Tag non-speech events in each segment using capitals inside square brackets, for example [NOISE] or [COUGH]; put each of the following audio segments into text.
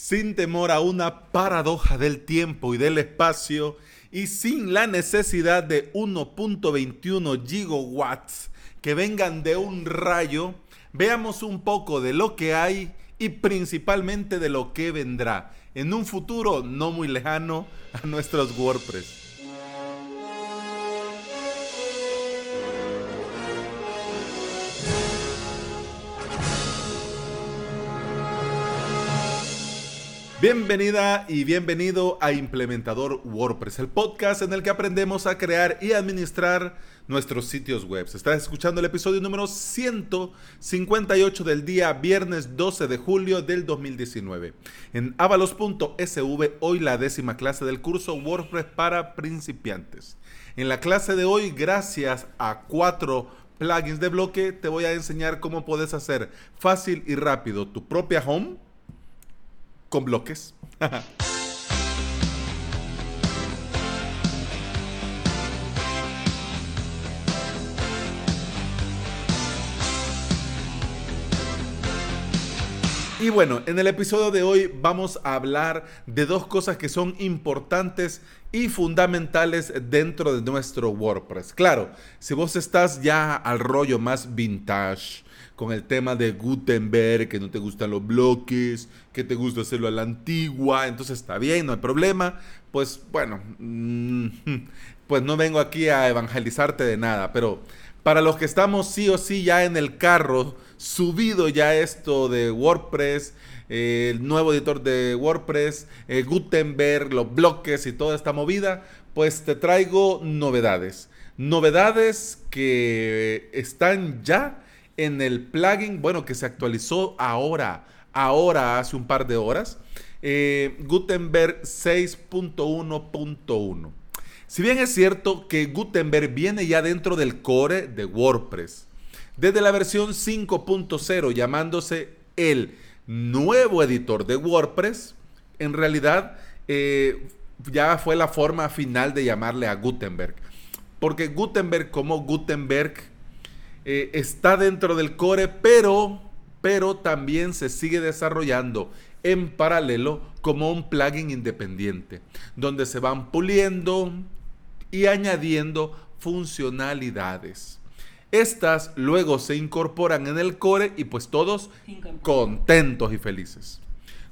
sin temor a una paradoja del tiempo y del espacio y sin la necesidad de 1.21 gigawatts que vengan de un rayo, veamos un poco de lo que hay y principalmente de lo que vendrá en un futuro no muy lejano a nuestros WordPress. Bienvenida y bienvenido a Implementador WordPress, el podcast en el que aprendemos a crear y administrar nuestros sitios web. Estás escuchando el episodio número 158 del día viernes 12 de julio del 2019. En avalos.sv, hoy la décima clase del curso WordPress para principiantes. En la clase de hoy, gracias a cuatro plugins de bloque, te voy a enseñar cómo puedes hacer fácil y rápido tu propia home con bloques. Y bueno, en el episodio de hoy vamos a hablar de dos cosas que son importantes y fundamentales dentro de nuestro WordPress. Claro, si vos estás ya al rollo más vintage, con el tema de Gutenberg, que no te gustan los bloques, que te gusta hacerlo a la antigua, entonces está bien, no hay problema. Pues bueno, mm, [LAUGHS] pues no vengo aquí a evangelizarte de nada, pero para los que estamos sí o sí ya en el carro, subido ya esto de WordPress, el nuevo editor de WordPress, eh, Gutenberg, los bloques y toda esta movida, pues te traigo novedades. Novedades que están ya en el plugin, bueno, que se actualizó ahora, ahora hace un par de horas, eh, Gutenberg 6.1.1. Si bien es cierto que Gutenberg viene ya dentro del core de WordPress, desde la versión 5.0 llamándose el nuevo editor de WordPress, en realidad eh, ya fue la forma final de llamarle a Gutenberg. Porque Gutenberg como Gutenberg eh, está dentro del core, pero, pero también se sigue desarrollando en paralelo como un plugin independiente, donde se van puliendo y añadiendo funcionalidades. Estas luego se incorporan en el core y pues todos contentos y felices.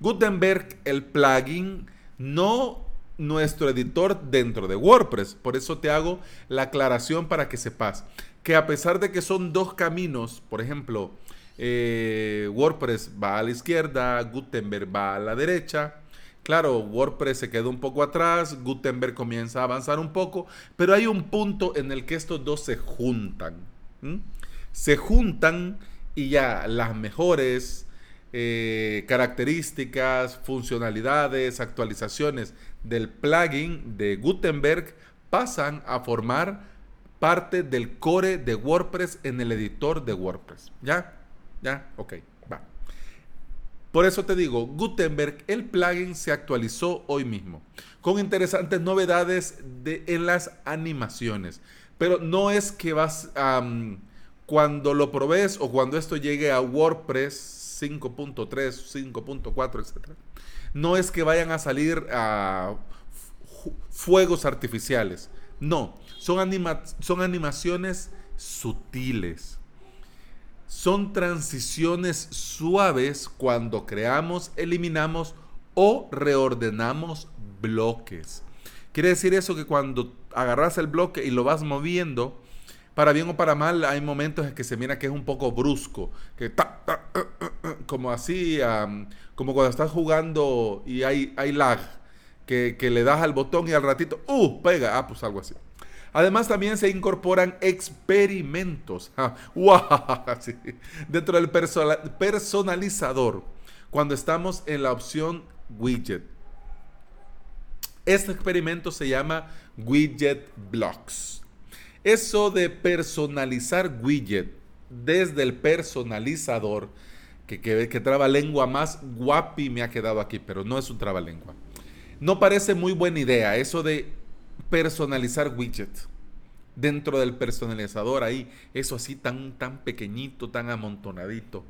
Gutenberg, el plugin, no nuestro editor dentro de WordPress. Por eso te hago la aclaración para que sepas que a pesar de que son dos caminos, por ejemplo, eh, WordPress va a la izquierda, Gutenberg va a la derecha. Claro, WordPress se quedó un poco atrás, Gutenberg comienza a avanzar un poco, pero hay un punto en el que estos dos se juntan. Se juntan y ya las mejores eh, características, funcionalidades, actualizaciones del plugin de Gutenberg pasan a formar parte del core de WordPress en el editor de WordPress. ¿Ya? ¿Ya? Ok, va. Por eso te digo, Gutenberg, el plugin se actualizó hoy mismo, con interesantes novedades de, en las animaciones. Pero no es que vas, cuando lo probes o cuando esto llegue a WordPress 5.3, 5.4, etc. No es que vayan a salir a fuegos artificiales. No, son, son animaciones sutiles. Son transiciones suaves cuando creamos, eliminamos o reordenamos bloques. Quiere decir eso que cuando agarras el bloque y lo vas moviendo, para bien o para mal, hay momentos en que se mira que es un poco brusco, que ta, uh, uh, uh, como así, como cuando estás jugando y hay, hay lag, que, le das al botón y al ratito, ¡uh! pega, ah, pues algo así. Además también se incorporan experimentos [LAUGHS] dentro del personalizador cuando estamos en la opción widget. Este experimento se llama Widget Blocks. Eso de personalizar widget desde el personalizador, que, que, que traba lengua más guapi me ha quedado aquí, pero no es un trabalengua. No parece muy buena idea eso de personalizar widget dentro del personalizador, ahí, eso así tan, tan pequeñito, tan amontonadito.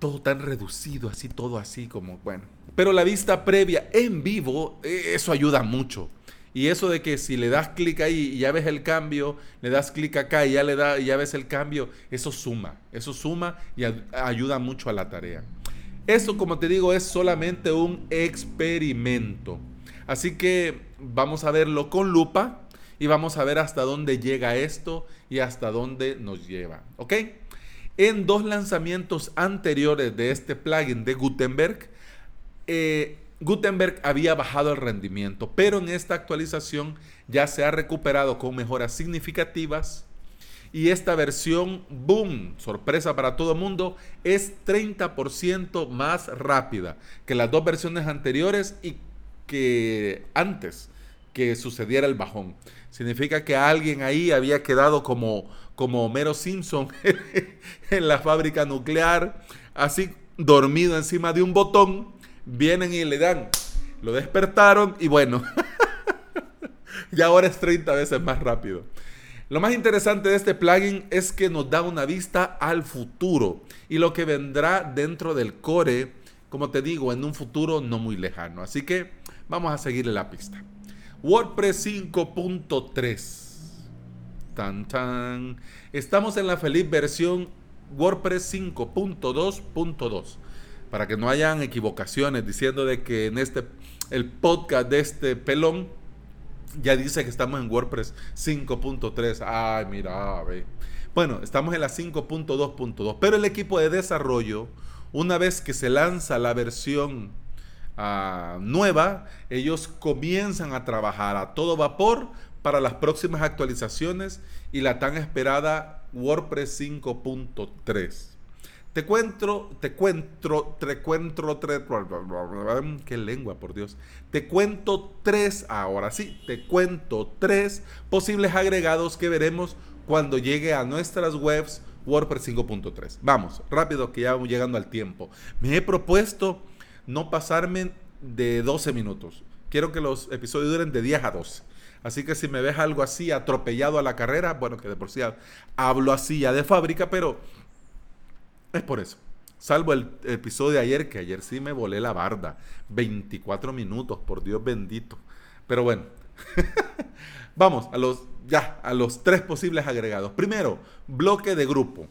todo tan reducido, así, todo así como, bueno. Pero la vista previa en vivo, eh, eso ayuda mucho. Y eso de que si le das clic ahí y ya ves el cambio, le das clic acá y ya le da, y ya ves el cambio, eso suma, eso suma y ayuda mucho a la tarea. Eso, como te digo, es solamente un experimento. Así que vamos a verlo con lupa y vamos a ver hasta dónde llega esto y hasta dónde nos lleva. ¿Ok? En dos lanzamientos anteriores de este plugin de Gutenberg, eh, Gutenberg había bajado el rendimiento, pero en esta actualización ya se ha recuperado con mejoras significativas. Y esta versión, boom, sorpresa para todo el mundo, es 30% más rápida que las dos versiones anteriores y que antes que sucediera el bajón. Significa que alguien ahí había quedado como, como Homero Simpson [LAUGHS] en la fábrica nuclear, así dormido encima de un botón, vienen y le dan, lo despertaron y bueno, [LAUGHS] y ahora es 30 veces más rápido. Lo más interesante de este plugin es que nos da una vista al futuro y lo que vendrá dentro del core, como te digo, en un futuro no muy lejano. Así que vamos a seguirle la pista. WordPress 5.3 Tan, Estamos en la feliz versión WordPress 5.2.2. Para que no hayan equivocaciones diciendo de que en este el podcast de este pelón ya dice que estamos en WordPress 5.3. Ay, mira, ve. Bueno, estamos en la 5.2.2, pero el equipo de desarrollo, una vez que se lanza la versión ah, nueva, ellos comienzan a trabajar a todo vapor para las próximas actualizaciones y la tan esperada WordPress 5.3. Te cuento, te cuento, te cuento, tres, qué lengua, por Dios. Te cuento tres, ahora sí, te cuento tres posibles agregados que veremos cuando llegue a nuestras webs WordPress 5.3. Vamos, rápido que ya vamos llegando al tiempo. Me he propuesto no pasarme de 12 minutos. Quiero que los episodios duren de 10 a 12. Así que si me ves algo así atropellado a la carrera, bueno, que de por sí hablo así ya de fábrica, pero es por eso. Salvo el episodio de ayer, que ayer sí me volé la barda. 24 minutos, por Dios bendito. Pero bueno, [LAUGHS] vamos a los, ya, a los tres posibles agregados. Primero, bloque de grupo.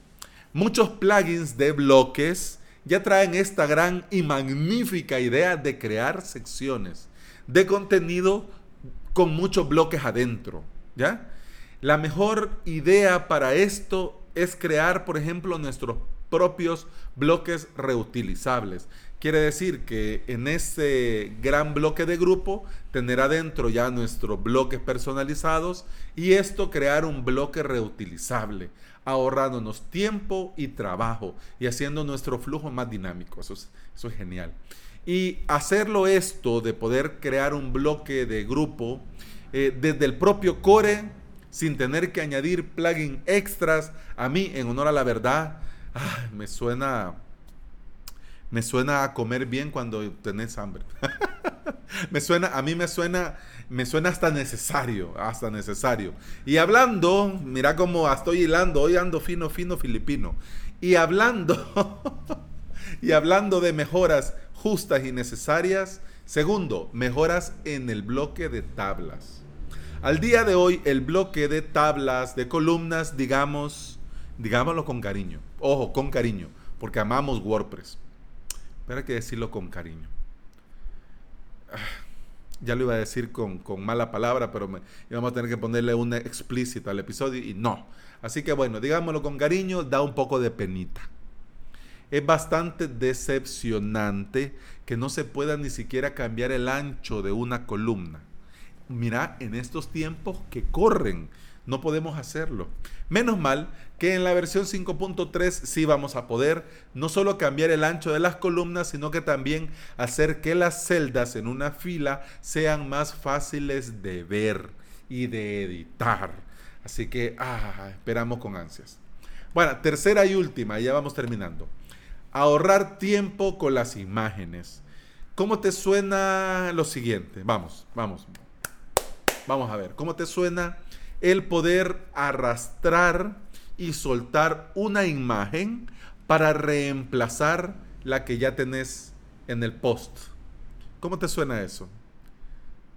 Muchos plugins de bloques ya traen esta gran y magnífica idea de crear secciones de contenido con muchos bloques adentro, ¿ya? La mejor idea para esto es crear, por ejemplo, nuestros propios bloques reutilizables. Quiere decir que en ese gran bloque de grupo tener adentro ya nuestros bloques personalizados y esto crear un bloque reutilizable, ahorrándonos tiempo y trabajo y haciendo nuestro flujo más dinámico. Eso es, eso es genial. Y hacerlo esto de poder crear un bloque de grupo eh, desde el propio core sin tener que añadir plugin extras, a mí, en honor a la verdad, me suena me suena a comer bien cuando tenés hambre. [LAUGHS] me suena, a mí me suena, me suena hasta necesario, hasta necesario. Y hablando, mira cómo estoy hilando, hoy ando fino, fino filipino. Y hablando, [LAUGHS] y hablando de mejoras justas y necesarias. Segundo, mejoras en el bloque de tablas. Al día de hoy, el bloque de tablas, de columnas, digamos, digámoslo con cariño. Ojo, con cariño, porque amamos WordPress. Pero hay que decirlo con cariño. Ah, ya lo iba a decir con, mala palabra, pero me, íbamos a tener que ponerle una explícita al episodio y no. Así que bueno, digámoslo con cariño, da un poco de penita es bastante decepcionante que no se pueda ni siquiera cambiar el ancho de una columna. Mira, en estos tiempos que corren, no podemos hacerlo. Menos mal que en la versión 5.3 sí vamos a poder no solo cambiar el ancho de las columnas, sino que también hacer que las celdas en una fila sean más fáciles de ver y de editar. Así que, ah, esperamos con ansias. Bueno, tercera y última, ya vamos terminando ahorrar tiempo con las imágenes. ¿Cómo te suena lo siguiente? Vamos, vamos. Vamos a ver, ¿cómo te suena el poder arrastrar y soltar una imagen para reemplazar la que ya tenés en el post. ¿Cómo te suena eso?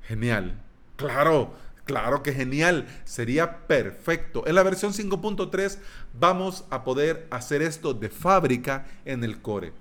Genial. Claro, claro que genial. Sería perfecto. En la versión 5.3 vamos a poder hacer esto de fábrica en el core.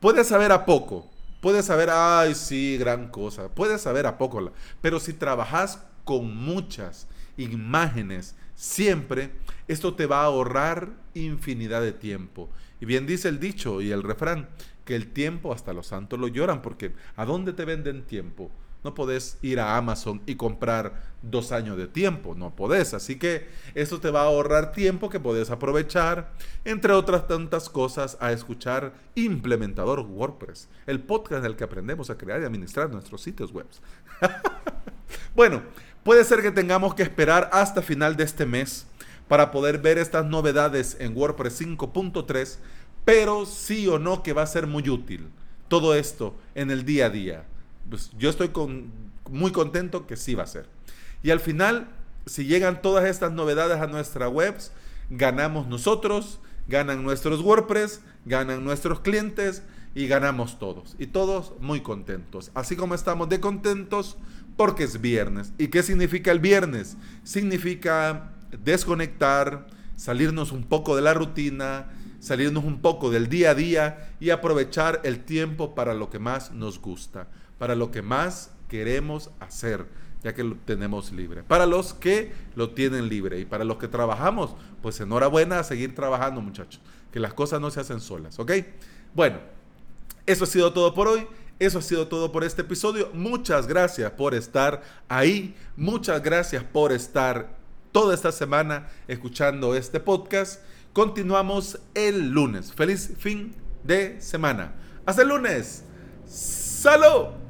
Puedes saber a poco. Puedes saber, ay, sí, gran cosa. Puedes saber a poco. Pero si trabajas con muchas imágenes siempre, esto te va a ahorrar infinidad de tiempo. Y bien dice el dicho y el refrán, que el tiempo hasta los santos lo lloran, porque ¿a dónde te venden tiempo? No podés ir a Amazon y comprar dos años de tiempo, no podés. Así que esto te va a ahorrar tiempo que podés aprovechar, entre otras tantas cosas, a escuchar Implementador WordPress, el podcast en el que aprendemos a crear y administrar nuestros sitios web. [LAUGHS] bueno, puede ser que tengamos que esperar hasta final de este mes para poder ver estas novedades en WordPress 5.3 pero sí o no que va a ser muy útil todo esto en el día a día. Pues yo estoy muy contento que sí va a ser. Y al final, si llegan todas estas novedades a nuestra web, ganamos nosotros, ganan nuestros WordPress, ganan nuestros clientes y ganamos todos. Y todos muy contentos. Así como estamos de contentos porque es viernes. ¿Y qué significa el viernes? Significa desconectar, salirnos un poco de la rutina, salirnos un poco del día a día y aprovechar el tiempo para lo que más nos gusta, para lo que más queremos hacer, ya que lo tenemos libre. Para los que lo tienen libre y para los que trabajamos, pues enhorabuena a seguir trabajando muchachos, que las cosas no se hacen solas, ¿ok? Bueno, eso ha sido todo por hoy. Eso ha sido todo por este episodio. Muchas gracias por estar ahí. Muchas gracias por estar toda esta semana escuchando este podcast. Continuamos el lunes. Feliz fin de semana. Hasta el lunes. ¡Salud!